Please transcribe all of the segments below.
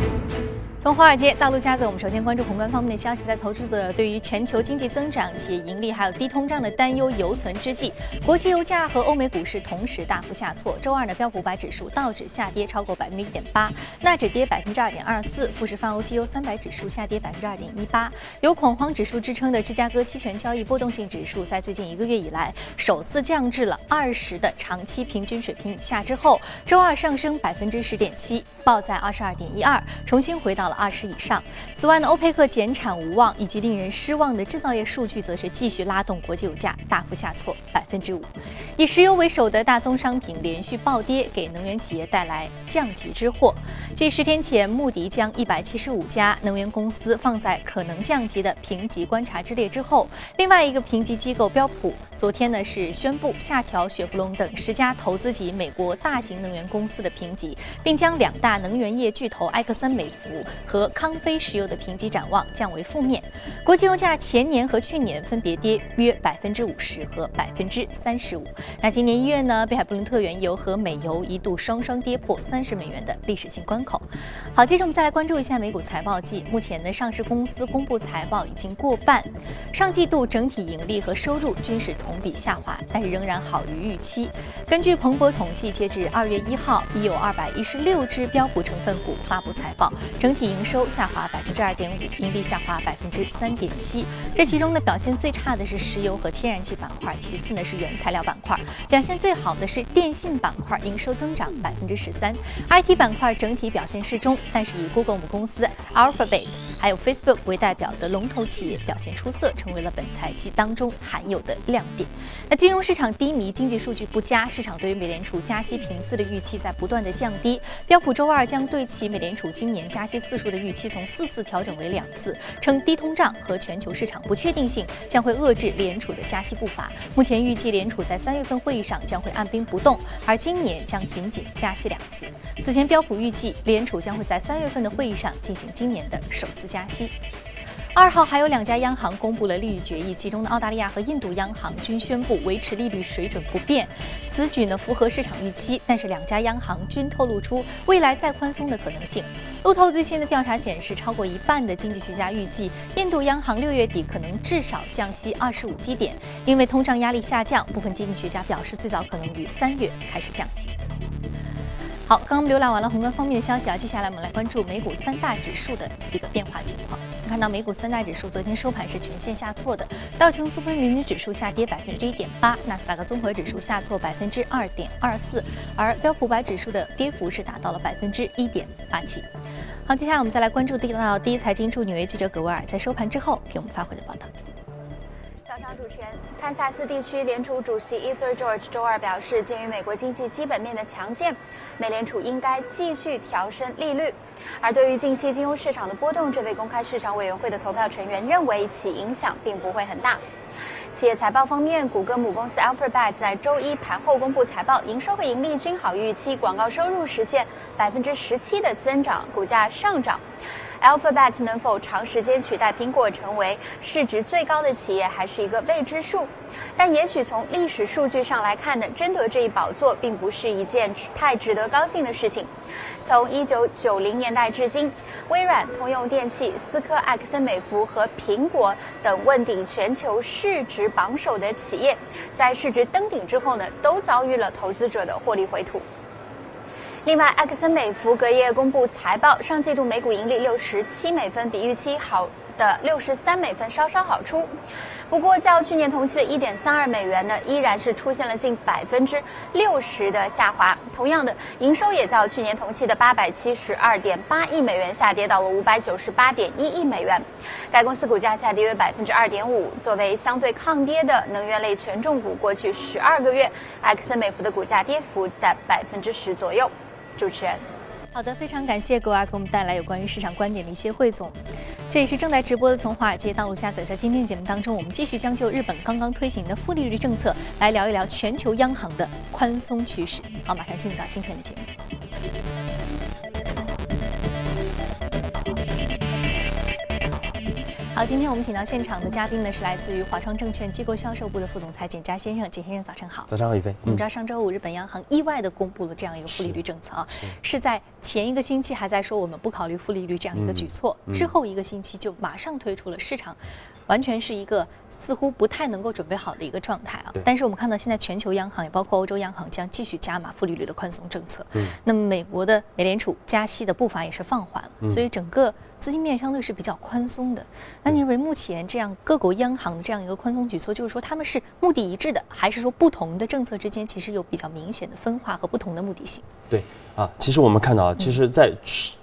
Thank you. 从华尔街到陆家嘴，我们首先关注宏观方面的消息。在投资者对于全球经济增长、企业盈利还有低通胀的担忧犹存之际，国际油价和欧美股市同时大幅下挫。周二呢，标普五百指数道指下跌超过百分之一点八，纳指跌百分之二点二四，富时泛欧绩优三百指数下跌百分之二点一八。有恐慌指数支撑的芝加哥期权交易波动性指数，在最近一个月以来首次降至了二十的长期平均水平以下之后，周二上升百分之十点七，报在二十二点一二，重新回到。二十以上。此外呢，欧佩克减产无望，以及令人失望的制造业数据，则是继续拉动国际油价大幅下挫百分之五。以石油为首的大宗商品连续暴跌，给能源企业带来降级之祸。继十天前，穆迪将一百七十五家能源公司放在可能降级的评级观察之列之后，另外一个评级机构标普昨天呢是宣布下调雪佛龙等十家投资级美国大型能源公司的评级，并将两大能源业巨头埃克森美孚和康菲石油的评级展望降为负面。国际油价前年和去年分别跌约百分之五十和百分之三十五。那今年一月呢，北海布伦特原油和美油一度双双跌破三十美元的历史性关口。好，接着我们再来关注一下美股财报季。目前呢，上市公司公布财报已经过半，上季度整体盈利和收入均是同比下滑，但是仍然好于预期。根据彭博统计，截至二月一号，已有二百一十六只标普成分股发布财报，整体营收下滑百分之二点五，盈利下滑百分之三点七。这其中呢，表现最差的是石油和天然气板块，其次呢是原材料板块。表现最好的是电信板块，营收增长百分之十三。IT 板块整体表现适中，但是以 Google 母公司 Alphabet 还有 Facebook 为代表的龙头企业表现出色，成为了本财季当中罕有的亮点。那金融市场低迷，经济数据不佳，市场对于美联储加息频次的预期在不断的降低。标普周二将对其美联储今年加息四数的预期从四次调整为两次，称低通胀和全球市场不确定性将会遏制联储的加息步伐。目前预计联储在三月份会议上将会按兵不动，而今年将仅仅加息两次。此前标普预计联储将会在三月份的会议上进行今年的首次加息。二号还有两家央行公布了利率决议，其中的澳大利亚和印度央行均宣布维持利率水准不变。此举呢符合市场预期，但是两家央行均透露出未来再宽松的可能性。路透最新的调查显示，超过一半的经济学家预计印度央行六月底可能至少降息二十五基点，因为通胀压力下降。部分经济学家表示，最早可能于三月开始降息。好，刚刚浏览完了宏观方面的消息啊，接下来我们来关注美股三大指数的一个变化情况。看到美股三大指数昨天收盘是全线下挫的，道琼斯分明指数下跌百分之一点八，纳斯达克综合指数下挫百分之二点二四，而标普百指数的跌幅是达到了百分之一点八七。好，接下来我们再来关注到第一财经驻纽约记者葛维尔在收盘之后给我们发回的报道。早上，主持，堪萨斯地区联储主席 Ether George 周二表示，鉴于美国经济基本面的强健，美联储应该继续调升利率。而对于近期金融市场的波动，这位公开市场委员会的投票成员认为其影响并不会很大。企业财报方面，谷歌母公司 Alphabet 在周一盘后公布财报，营收和盈利均好预期，广告收入实现百分之十七的增长，股价上涨。Alphabet 能否长时间取代苹果成为市值最高的企业，还是一个未知数。但也许从历史数据上来看呢，争夺这一宝座并不是一件太值得高兴的事情。从1990年代至今，微软、通用电气、思科、埃克森美孚和苹果等问鼎全球市值榜首的企业，在市值登顶之后呢，都遭遇了投资者的获利回吐。另外，埃克森美孚隔夜公布财报，上季度每股盈利六十七美分，比预期好的六十三美分稍稍好出。不过，较去年同期的一点三二美元呢，依然是出现了近百分之六十的下滑。同样的，营收也较去年同期的八百七十二点八亿美元下跌到了五百九十八点一亿美元。该公司股价下跌约百分之二点五。作为相对抗跌的能源类权重股，过去十二个月，埃克森美孚的股价跌幅在百分之十左右。主持人，好的，非常感谢各位给我们带来有关于市场观点的一些汇总。这也是正在直播的从华尔街到陆家嘴。在今天节目当中，我们继续将就日本刚刚推行的负利率政策来聊一聊全球央行的宽松趋势。好，马上进入到今天的节目。好，今天我们请到现场的嘉宾呢，是来自于华创证券机构销售部的副总裁简佳先生。简先生，早上好。早上好，宇飞。我们知道上周五日本央行意外的公布了这样一个负利率政策啊，是在前一个星期还在说我们不考虑负利率这样一个举措，之后一个星期就马上推出了，市场完全是一个似乎不太能够准备好的一个状态啊。但是我们看到现在全球央行也包括欧洲央行将继续加码负利率的宽松政策。嗯。那么美国的美联储加息的步伐也是放缓了，所以整个。资金面相对是比较宽松的，那你认为目前这样各国央行的这样一个宽松举措，就是说他们是目的一致的，还是说不同的政策之间其实有比较明显的分化和不同的目的性？对啊，其实我们看到，其实，在。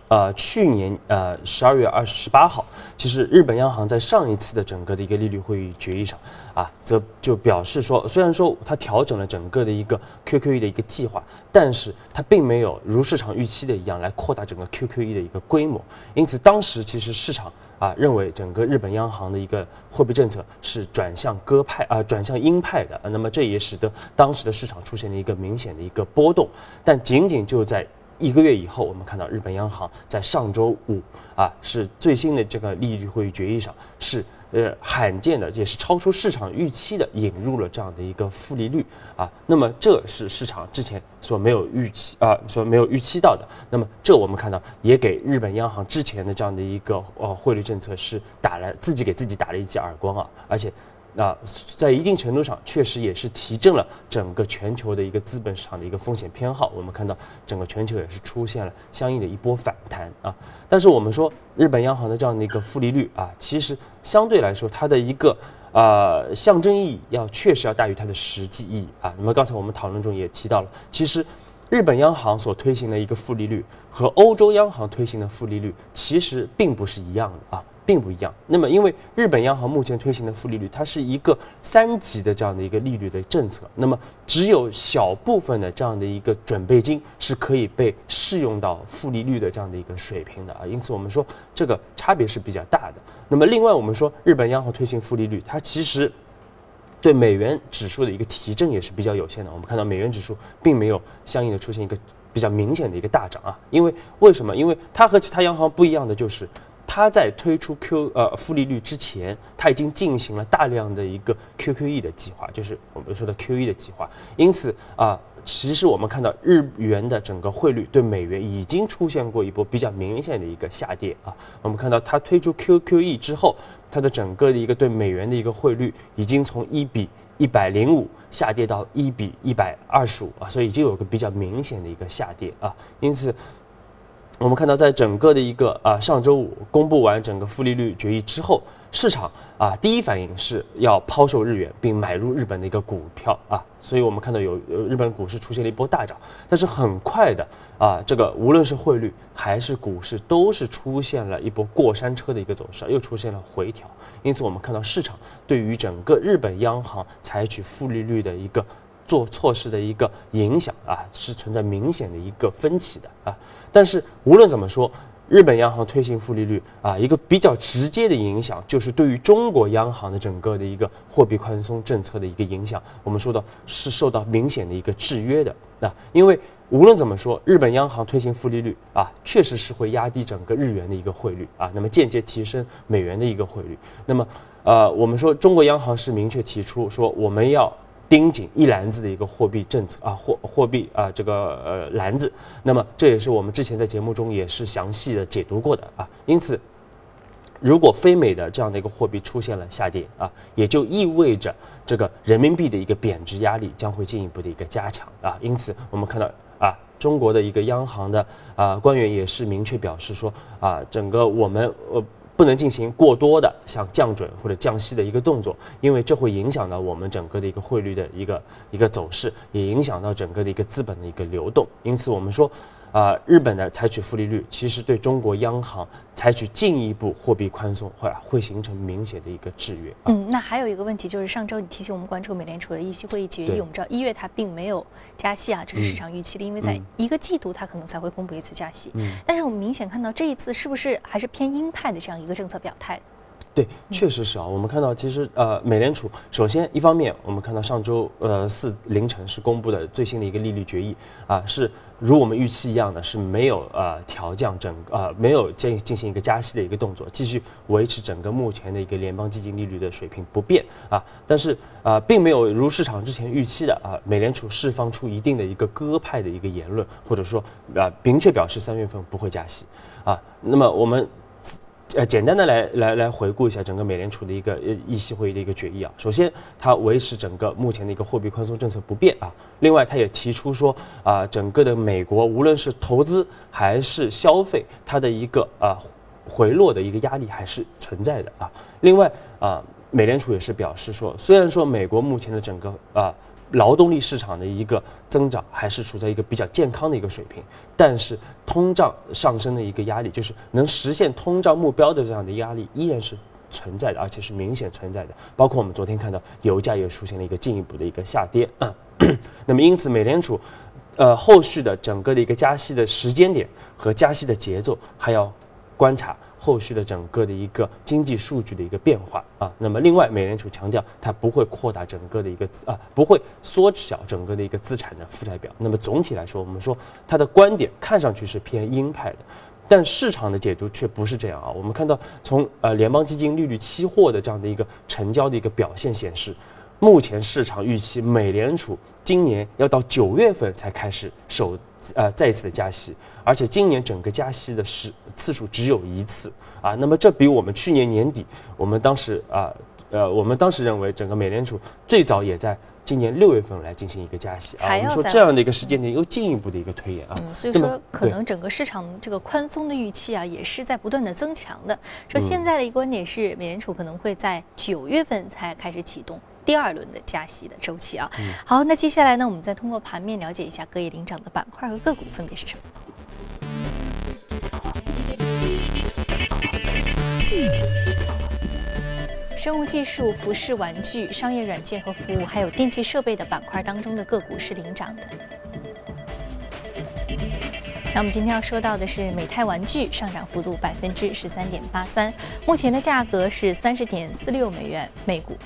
呃，去年呃十二月二十八号，其实日本央行在上一次的整个的一个利率会议决议上，啊，则就表示说，虽然说它调整了整个的一个 QQE 的一个计划，但是它并没有如市场预期的一样来扩大整个 QQE 的一个规模。因此，当时其实市场啊认为整个日本央行的一个货币政策是转向鸽派啊，转向鹰派的。那么这也使得当时的市场出现了一个明显的一个波动。但仅仅就在一个月以后，我们看到日本央行在上周五啊，是最新的这个利率会议决议上，是呃罕见的，也是超出市场预期的，引入了这样的一个负利率啊。那么这是市场之前所没有预期啊，所没有预期到的。那么这我们看到也给日本央行之前的这样的一个呃汇率政策是打了自己给自己打了一记耳光啊，而且。那在一定程度上，确实也是提振了整个全球的一个资本市场的一个风险偏好。我们看到整个全球也是出现了相应的一波反弹啊。但是我们说日本央行的这样的一个负利率啊，其实相对来说它的一个呃象征意义要确实要大于它的实际意义啊。那么刚才我们讨论中也提到了，其实日本央行所推行的一个负利率和欧洲央行推行的负利率其实并不是一样的啊。并不一样。那么，因为日本央行目前推行的负利率，它是一个三级的这样的一个利率的政策。那么，只有小部分的这样的一个准备金是可以被适用到负利率的这样的一个水平的啊。因此，我们说这个差别是比较大的。那么，另外我们说日本央行推行负利率，它其实对美元指数的一个提振也是比较有限的。我们看到美元指数并没有相应的出现一个比较明显的一个大涨啊。因为为什么？因为它和其他央行不一样的就是。它在推出 Q 呃负利率之前，它已经进行了大量的一个 QQE 的计划，就是我们说的 QE 的计划。因此啊，其实我们看到日元的整个汇率对美元已经出现过一波比较明显的一个下跌啊。我们看到它推出 QQE 之后，它的整个的一个对美元的一个汇率已经从一比一百零五下跌到一比一百二十五啊，所以已经有个比较明显的一个下跌啊。因此。我们看到，在整个的一个啊上周五公布完整个负利率决议之后，市场啊第一反应是要抛售日元，并买入日本的一个股票啊，所以我们看到有日本股市出现了一波大涨，但是很快的啊，这个无论是汇率还是股市，都是出现了一波过山车的一个走势，又出现了回调，因此我们看到市场对于整个日本央行采取负利率的一个。做措施的一个影响啊，是存在明显的一个分歧的啊。但是无论怎么说，日本央行推行负利率啊，一个比较直接的影响就是对于中国央行的整个的一个货币宽松政策的一个影响。我们说到是受到明显的一个制约的啊，因为无论怎么说，日本央行推行负利率啊，确实是会压低整个日元的一个汇率啊，那么间接提升美元的一个汇率。那么呃，我们说中国央行是明确提出说我们要。盯紧一篮子的一个货币政策啊，货货币啊，这个呃篮子，那么这也是我们之前在节目中也是详细的解读过的啊。因此，如果非美的这样的一个货币出现了下跌啊，也就意味着这个人民币的一个贬值压力将会进一步的一个加强啊。因此，我们看到啊，中国的一个央行的啊官员也是明确表示说啊，整个我们呃。不能进行过多的像降准或者降息的一个动作，因为这会影响到我们整个的一个汇率的一个一个走势，也影响到整个的一个资本的一个流动。因此，我们说。啊，日本的采取负利率，其实对中国央行采取进一步货币宽松，会会形成明显的一个制约。嗯，那还有一个问题就是，上周你提醒我们关注美联储的议息会议决议，我们知道一月它并没有加息啊，这是市场预期的，因为在一个季度它可能才会公布一次加息。嗯，但是我们明显看到这一次是不是还是偏鹰派的这样一个政策表态？对，确实是啊。我们看到，其实呃，美联储首先一方面，我们看到上周呃四凌晨是公布的最新的一个利率决议啊，是如我们预期一样的，是没有呃调降整呃没有进进行一个加息的一个动作，继续维持整个目前的一个联邦基金利率的水平不变啊。但是啊，并没有如市场之前预期的啊，美联储释放出一定的一个鸽派的一个言论，或者说啊明确表示三月份不会加息啊。那么我们。呃，简单的来来来回顾一下整个美联储的一个呃议息会议的一个决议啊。首先，它维持整个目前的一个货币宽松政策不变啊。另外，它也提出说啊，整个的美国无论是投资还是消费，它的一个啊回落的一个压力还是存在的啊。另外啊，美联储也是表示说，虽然说美国目前的整个啊。劳动力市场的一个增长还是处在一个比较健康的一个水平，但是通胀上升的一个压力，就是能实现通胀目标的这样的压力依然是存在的，而且是明显存在的。包括我们昨天看到油价也出现了一个进一步的一个下跌。那么因此，美联储呃后续的整个的一个加息的时间点和加息的节奏还要观察。后续的整个的一个经济数据的一个变化啊，那么另外，美联储强调它不会扩大整个的一个啊，不会缩小整个的一个资产的负债表。那么总体来说，我们说它的观点看上去是偏鹰派的，但市场的解读却不是这样啊。我们看到从呃联邦基金利率期货的这样的一个成交的一个表现显示，目前市场预期美联储今年要到九月份才开始首呃再一次的加息。而且今年整个加息的时次数只有一次啊，那么这比我们去年年底，我们当时啊，呃，我们当时认为整个美联储最早也在今年六月份来进行一个加息啊，我们说这样的一个时间点又进一步的一个推演啊，嗯，所以说可能整个市场这个宽松的预期啊，也是在不断的增强的。说现在的一个观点是，美联储可能会在九月份才开始启动。第二轮的加息的周期啊，好，那接下来呢，我们再通过盘面了解一下各业领涨的板块和个股分别是什么。生物技术、服饰、玩具、商业软件和服务，还有电气设备的板块当中的个股是领涨的。那我们今天要说到的是美泰玩具上涨幅度百分之十三点八三，目前的价格是三十点四六美元每股。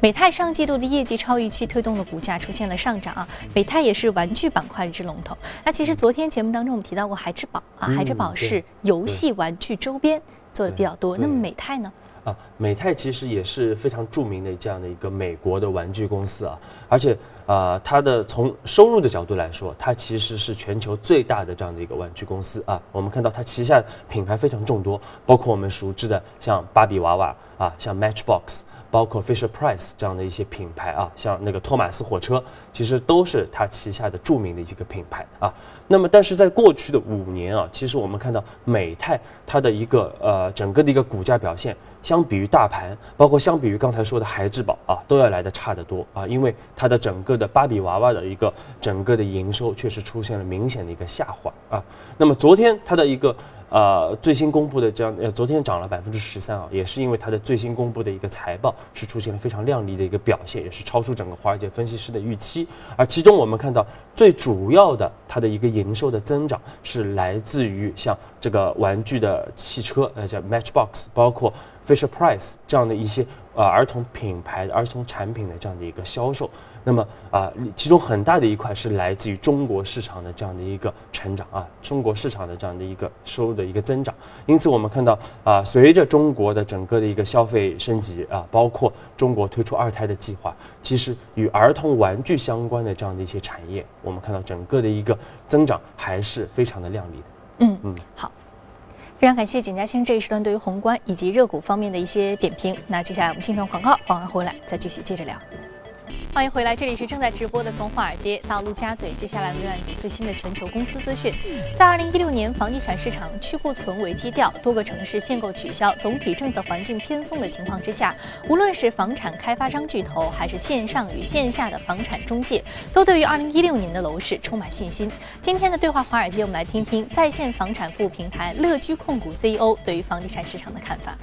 美泰上季度的业绩超预期，推动了股价出现了上涨啊。美泰也是玩具板块之龙头。那其实昨天节目当中我们提到过孩之宝啊，孩之宝是游戏玩具周边做的比较多。那么美泰呢？啊，美泰其实也是非常著名的这样的一个美国的玩具公司啊，而且啊，它的从收入的角度来说，它其实是全球最大的这样的一个玩具公司啊。我们看到它旗下品牌非常众多，包括我们熟知的像芭比娃娃啊，像 Matchbox。包括 Fisher Price 这样的一些品牌啊，像那个托马斯火车，其实都是它旗下的著名的一个品牌啊。那么，但是在过去的五年啊，其实我们看到美泰它的一个呃整个的一个股价表现，相比于大盘，包括相比于刚才说的孩之宝啊，都要来的差得多啊。因为它的整个的芭比娃娃的一个整个的营收确实出现了明显的一个下滑啊。那么昨天它的一个。呃，最新公布的这样，呃，昨天涨了百分之十三啊，也是因为它的最新公布的一个财报是出现了非常亮丽的一个表现，也是超出整个华尔街分析师的预期。而其中我们看到最主要的它的一个营收的增长是来自于像这个玩具的汽车，呃，叫 Matchbox，包括 Fisher Price 这样的一些呃儿童品牌的儿童产品的这样的一个销售。那么啊，其中很大的一块是来自于中国市场的这样的一个成长啊，中国市场的这样的一个收入的一个增长。因此，我们看到啊，随着中国的整个的一个消费升级啊，包括中国推出二胎的计划，其实与儿童玩具相关的这样的一些产业，我们看到整个的一个增长还是非常的亮丽的。嗯嗯，好，非常感谢景嘉欣这一时段对于宏观以及热股方面的一些点评。那接下来我们先从广告，广告回来再继续接着聊。欢迎回来，这里是正在直播的从华尔街到陆家嘴。接下来浏览组最新的全球公司资讯。在二零一六年房地产市场去库存为基调，多个城市限购取消，总体政策环境偏松的情况之下，无论是房产开发商巨头，还是线上与线下的房产中介，都对于二零一六年的楼市充满信心。今天的对话华尔街，我们来听听在线房产服务平台乐居控股 CEO 对于房地产市场的看法。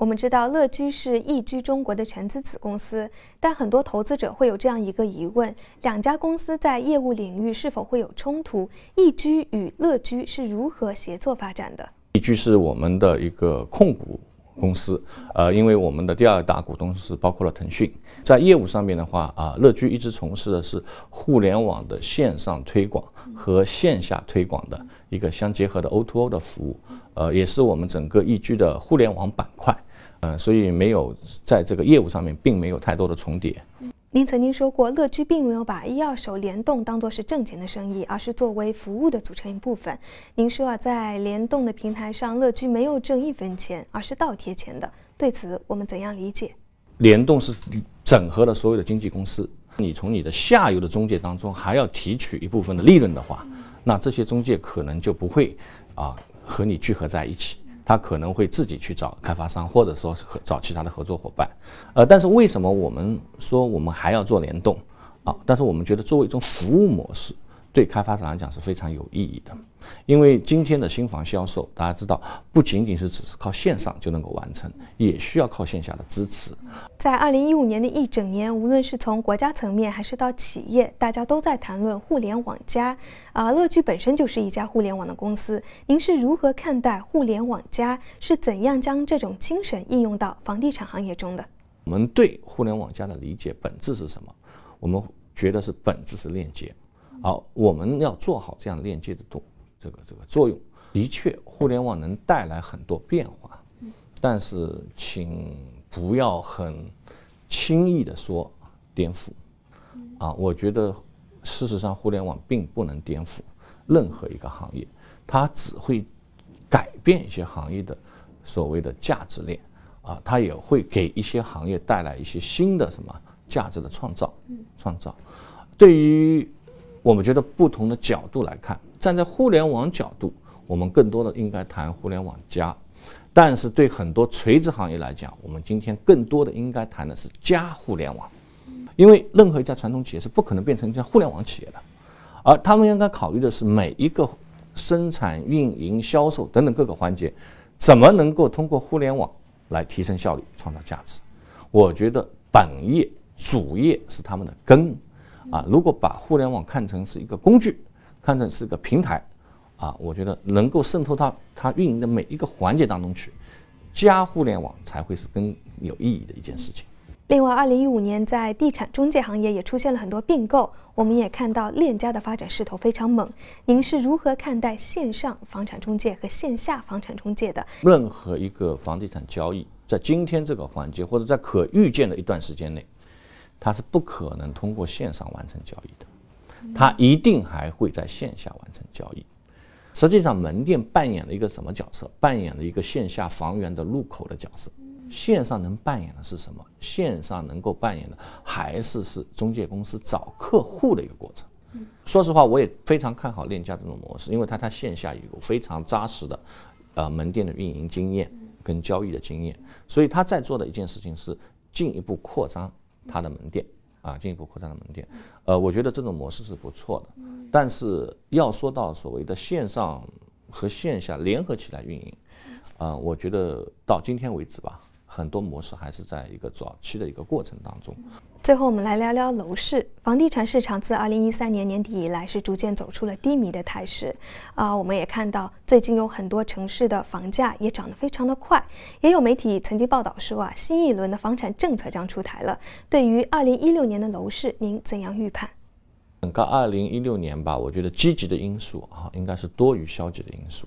我们知道乐居是易居中国的全资子公司，但很多投资者会有这样一个疑问：两家公司在业务领域是否会有冲突？易居与乐居是如何协作发展的？易居是我们的一个控股公司，呃，因为我们的第二大股东是包括了腾讯，在业务上面的话啊，乐居一直从事的是互联网的线上推广和线下推广的一个相结合的 O2O 的服务，呃，也是我们整个易居的互联网板块。嗯，所以没有在这个业务上面，并没有太多的重叠。您曾经说过，乐居并没有把一二手联动当做是挣钱的生意，而是作为服务的组成一部分。您说啊，在联动的平台上，乐居没有挣一分钱，而是倒贴钱的。对此，我们怎样理解？联动是整合了所有的经纪公司，你从你的下游的中介当中还要提取一部分的利润的话，那这些中介可能就不会啊和你聚合在一起。他可能会自己去找开发商，或者说找其他的合作伙伴，呃，但是为什么我们说我们还要做联动啊？但是我们觉得作为一种服务模式。对开发商来讲是非常有意义的，因为今天的新房销售，大家知道，不仅仅是只是靠线上就能够完成，也需要靠线下的支持。在二零一五年的一整年，无论是从国家层面还是到企业，大家都在谈论互联网加。啊，乐居本身就是一家互联网的公司，您是如何看待互联网加？是怎样将这种精神应用到房地产行业中的？我们对互联网加的理解本质是什么？我们觉得是本质是链接。好，我们要做好这样链接的动这个这个作用。的确，互联网能带来很多变化，但是请不要很轻易的说颠覆。啊，我觉得事实上，互联网并不能颠覆任何一个行业，它只会改变一些行业的所谓的价值链。啊，它也会给一些行业带来一些新的什么价值的创造。创造对于。我们觉得不同的角度来看，站在互联网角度，我们更多的应该谈互联网加；但是对很多垂直行业来讲，我们今天更多的应该谈的是加互联网，因为任何一家传统企业是不可能变成一家互联网企业的，而他们应该考虑的是每一个生产、运营、销售等等各个环节，怎么能够通过互联网来提升效率、创造价值。我觉得本业主业是他们的根。啊，如果把互联网看成是一个工具，看成是一个平台，啊，我觉得能够渗透到它运营的每一个环节当中去，加互联网才会是更有意义的一件事情。另外，二零一五年在地产中介行业也出现了很多并购，我们也看到链家的发展势头非常猛。您是如何看待线上房产中介和线下房产中介的？任何一个房地产交易，在今天这个环节，或者在可预见的一段时间内。他是不可能通过线上完成交易的，他一定还会在线下完成交易。实际上，门店扮演了一个什么角色？扮演了一个线下房源的入口的角色。线上能扮演的是什么？线上能够扮演的还是是中介公司找客户的一个过程。说实话，我也非常看好链家这种模式，因为它它线下有非常扎实的，呃，门店的运营经验跟交易的经验，所以他在做的一件事情是进一步扩张。它的门店啊，进一步扩张的门店，呃，我觉得这种模式是不错的。但是要说到所谓的线上和线下联合起来运营，啊，我觉得到今天为止吧。很多模式还是在一个早期的一个过程当中。最后，我们来聊聊楼市。房地产市场自二零一三年年底以来是逐渐走出了低迷的态势。啊，我们也看到最近有很多城市的房价也涨得非常的快。也有媒体曾经报道说啊，新一轮的房产政策将出台了。对于二零一六年的楼市，您怎样预判？整个二零一六年吧，我觉得积极的因素啊，应该是多于消极的因素。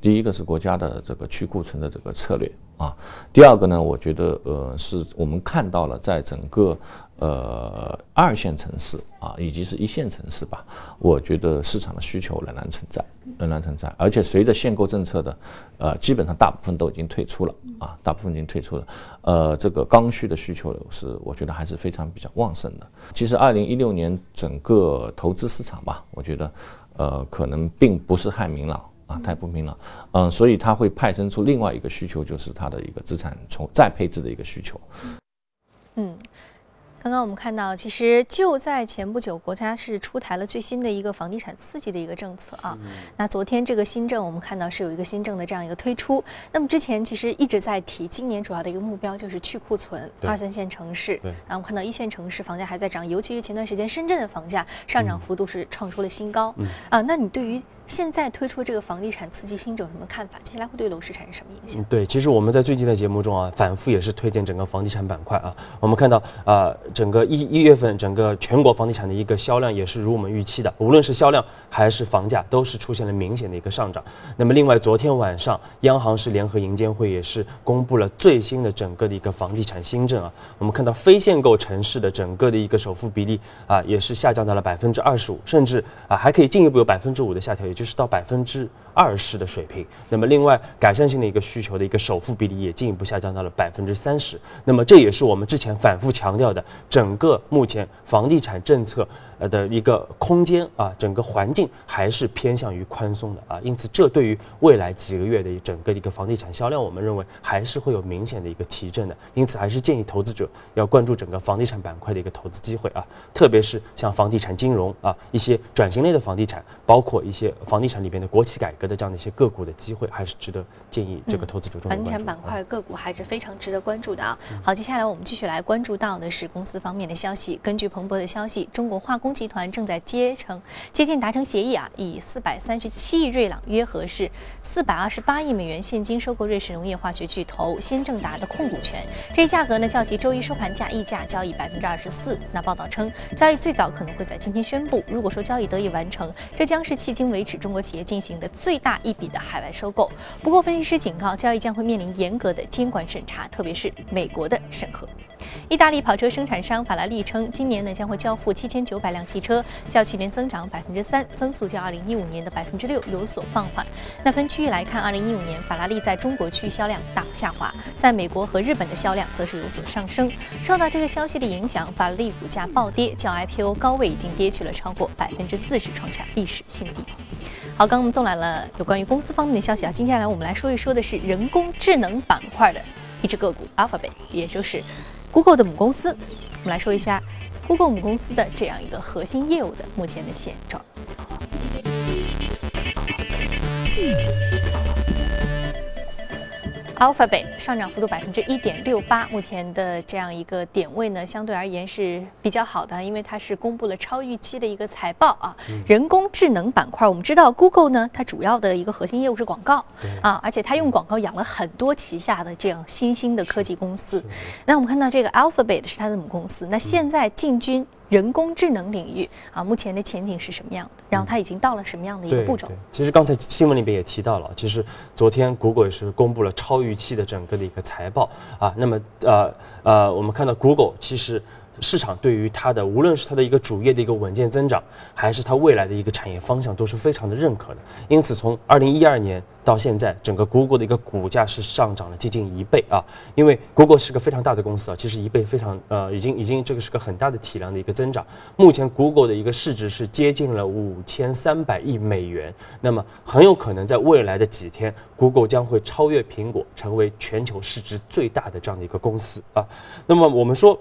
第一个是国家的这个去库存的这个策略啊，第二个呢，我觉得呃是我们看到了在整个呃二线城市啊以及是一线城市吧，我觉得市场的需求仍然存在，仍然存在，而且随着限购政策的呃基本上大部分都已经退出了啊，大部分已经退出了，呃这个刚需的需求是我觉得还是非常比较旺盛的。其实二零一六年整个投资市场吧，我觉得呃可能并不是太明朗。啊，太不明了，嗯，所以它会派生出另外一个需求，就是它的一个资产重再配置的一个需求。嗯。刚刚我们看到，其实就在前不久，国家是出台了最新的一个房地产刺激的一个政策啊。那昨天这个新政，我们看到是有一个新政的这样一个推出。那么之前其实一直在提，今年主要的一个目标就是去库存，二三线城市。对。然后我们看到一线城市房价还在涨，尤其是前段时间深圳的房价上涨幅度是创出了新高。嗯。啊，那你对于？现在推出这个房地产刺激新政有什么看法？接下来会对楼市产生什么影响？对，其实我们在最近的节目中啊，反复也是推荐整个房地产板块啊。我们看到啊，整个一一月份整个全国房地产的一个销量也是如我们预期的，无论是销量还是房价，都是出现了明显的一个上涨。那么另外，昨天晚上央行是联合银监会也是公布了最新的整个的一个房地产新政啊。我们看到非限购城市的整个的一个首付比例啊，也是下降到了百分之二十五，甚至啊还可以进一步有百分之五的下调。就是到百分之二十的水平，那么另外改善性的一个需求的一个首付比例也进一步下降到了百分之三十，那么这也是我们之前反复强调的，整个目前房地产政策。呃的一个空间啊，整个环境还是偏向于宽松的啊，因此这对于未来几个月的整个的一个房地产销量，我们认为还是会有明显的一个提振的。因此还是建议投资者要关注整个房地产板块的一个投资机会啊，特别是像房地产金融啊，一些转型类的房地产，包括一些房地产里边的国企改革的这样的一些个股的机会，还是值得建议这个投资者重房地产板块个股还是非常值得关注的啊。好，接下来我们继续来关注到的是公司方面的消息。根据彭博的消息，中国化工。工集团正在接成接近达成协议啊，以四百三十七亿瑞朗，约合是四百二十八亿美元现金收购瑞士农业化学巨头先正达的控股权。这一价格呢，较其周一收盘价溢价交易百分之二十四。那报道称，交易最早可能会在今天宣布。如果说交易得以完成，这将是迄今为止中国企业进行的最大一笔的海外收购。不过，分析师警告，交易将会面临严格的监管审查，特别是美国的审核。意大利跑车生产商法拉利称，今年呢将会交付七千九百辆汽车，较去年增长百分之三，增速较二零一五年的百分之六有所放缓。那分区域来看，二零一五年法拉利在中国区销量大幅下滑，在美国和日本的销量则是有所上升。受到这个消息的影响，法拉利股价暴跌，较 IPO 高位已经跌去了超过百分之四十，创下历史新低。好，刚刚我们送来了有关于公司方面的消息啊，接下来我们来说一说的是人工智能板块的一只个股 Alphabet，也就是。Google 的母公司，我们来说一下 Google 母公司的这样一个核心业务的目前的现状。Alphabet 上涨幅度百分之一点六八，目前的这样一个点位呢，相对而言是比较好的，因为它是公布了超预期的一个财报啊。人工智能板块，我们知道 Google 呢，它主要的一个核心业务是广告啊，而且它用广告养了很多旗下的这样新兴的科技公司。那我们看到这个 Alphabet 是它的母公司，那现在进军。人工智能领域啊，目前的前景是什么样的？然后它已经到了什么样的一个步骤？其实刚才新闻里边也提到了，其实昨天谷歌也是公布了超预期的整个的一个财报啊。那么呃呃，我们看到 Google 其实。市场对于它的无论是它的一个主业的一个稳健增长，还是它未来的一个产业方向，都是非常的认可的。因此，从二零一二年到现在，整个 Google 的一个股价是上涨了接近一倍啊。因为 Google 是个非常大的公司啊，其实一倍非常呃，已经已经这个是个很大的体量的一个增长。目前 Google 的一个市值是接近了五千三百亿美元，那么很有可能在未来的几天，Google 将会超越苹果，成为全球市值最大的这样的一个公司啊。那么我们说。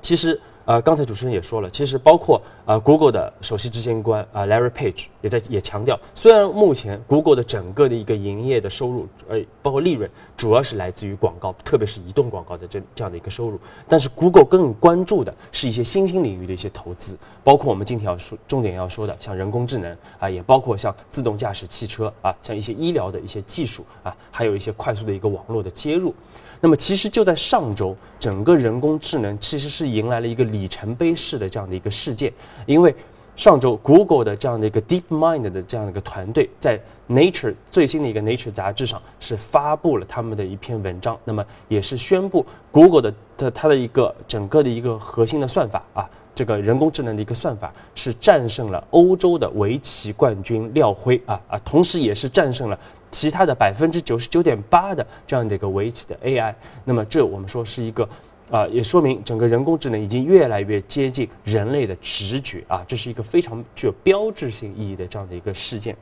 其实，呃，刚才主持人也说了，其实包括呃，Google 的首席执行官啊，Larry Page 也在也强调，虽然目前 Google 的整个的一个营业的收入，呃，包括利润，主要是来自于广告，特别是移动广告的这这样的一个收入，但是 Google 更关注的是一些新兴领域的一些投资，包括我们今天要说重点要说的，像人工智能啊，也包括像自动驾驶汽车啊，像一些医疗的一些技术啊，还有一些快速的一个网络的接入。那么其实就在上周，整个人工智能其实是迎来了一个里程碑式的这样的一个事件，因为上周 Google 的这样的一个 DeepMind 的这样的一个团队在 Nature 最新的一个 Nature 杂志上是发布了他们的一篇文章，那么也是宣布 Google 的的它的一个整个的一个核心的算法啊，这个人工智能的一个算法是战胜了欧洲的围棋冠军廖辉啊啊，同时也是战胜了。其他的百分之九十九点八的这样的一个围棋的 AI，那么这我们说是一个，啊，也说明整个人工智能已经越来越接近人类的直觉啊，这是一个非常具有标志性意义的这样的一个事件。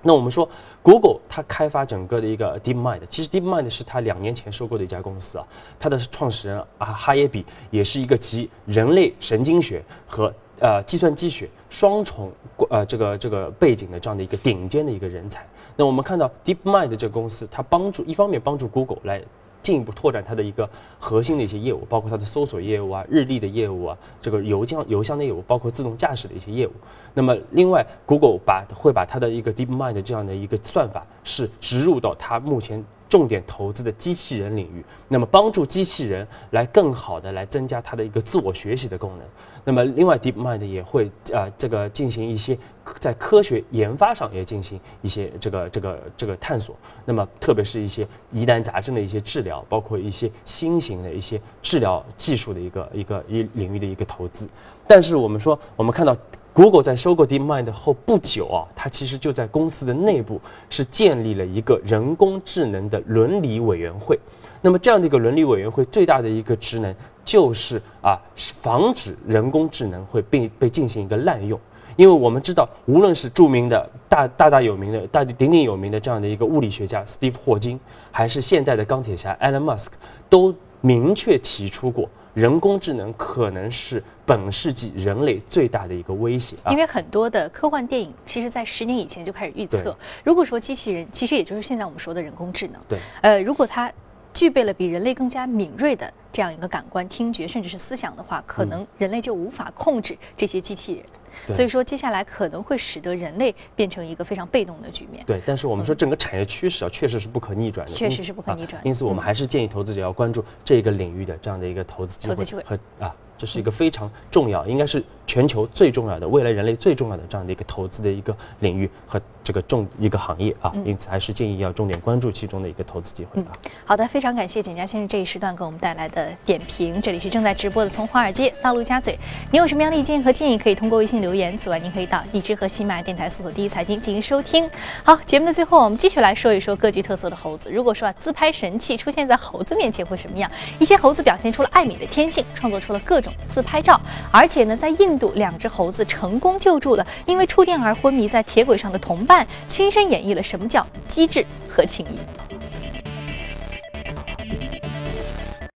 那我们说，Google 它开发整个的一个 DeepMind，其实 DeepMind 是它两年前收购的一家公司啊，它的创始人啊哈耶比也是一个集人类神经学和呃计算机学双重呃这个这个背景的这样的一个顶尖的一个人才。那我们看到 DeepMind 这个公司，它帮助一方面帮助 Google 来。进一步拓展它的一个核心的一些业务，包括它的搜索业务啊、日历的业务啊、这个邮箱邮箱的业务，包括自动驾驶的一些业务。那么，另外，Google 把会把它的一个 DeepMind 这样的一个算法是植入到它目前重点投资的机器人领域，那么帮助机器人来更好的来增加它的一个自我学习的功能。那么，另外，DeepMind 也会啊这个进行一些在科学研发上也进行一些这个这个这个探索。那么，特别是一些疑难杂症的一些治疗，包括一些新型的一些治疗技术的一个一个一领域的一个投资。但是，我们说，我们看到 Google 在收购 DeepMind 后不久啊，它其实就在公司的内部是建立了一个人工智能的伦理委员会。那么，这样的一个伦理委员会最大的一个职能。就是啊，防止人工智能会被被进行一个滥用，因为我们知道，无论是著名的大大大有名的大鼎鼎有名的这样的一个物理学家 Steve 霍金，还是现代的钢铁侠 Elon Musk，都明确提出过，人工智能可能是本世纪人类最大的一个威胁。因为很多的科幻电影，其实在十年以前就开始预测，如果说机器人，其实也就是现在我们说的人工智能，对，呃，如果它具备了比人类更加敏锐的。这样一个感官、听觉，甚至是思想的话，可能人类就无法控制这些机器人。所以说，接下来可能会使得人类变成一个非常被动的局面。对，但是我们说整个产业趋势啊，确实是不可逆转的。确实是不可逆转。因此，我们还是建议投资者要关注这个领域的这样的一个投资机会和啊，这是一个非常重要，应该是全球最重要的、未来人类最重要的这样的一个投资的一个领域和这个重一个行业啊。因此，还是建议要重点关注其中的一个投资机会啊。好的，非常感谢简家先生这一时段给我们带来的点评。这里是正在直播的，从华尔街到陆家嘴，您有什么样的意见和建议，可以通过微信留言。此外，您可以到荔枝和喜马电台搜索“第一财经”进行收听。好，节目的最后，我们继续来说一说各具特色的猴子。如果说啊，自拍神器出现在猴子面前会什么样？一些猴子表现出了爱美的天性，创作出了各种自拍照。而且呢，在度，两只猴子成功救助了因为触电而昏迷在铁轨上的同伴，亲身演绎了什么叫机智和情谊。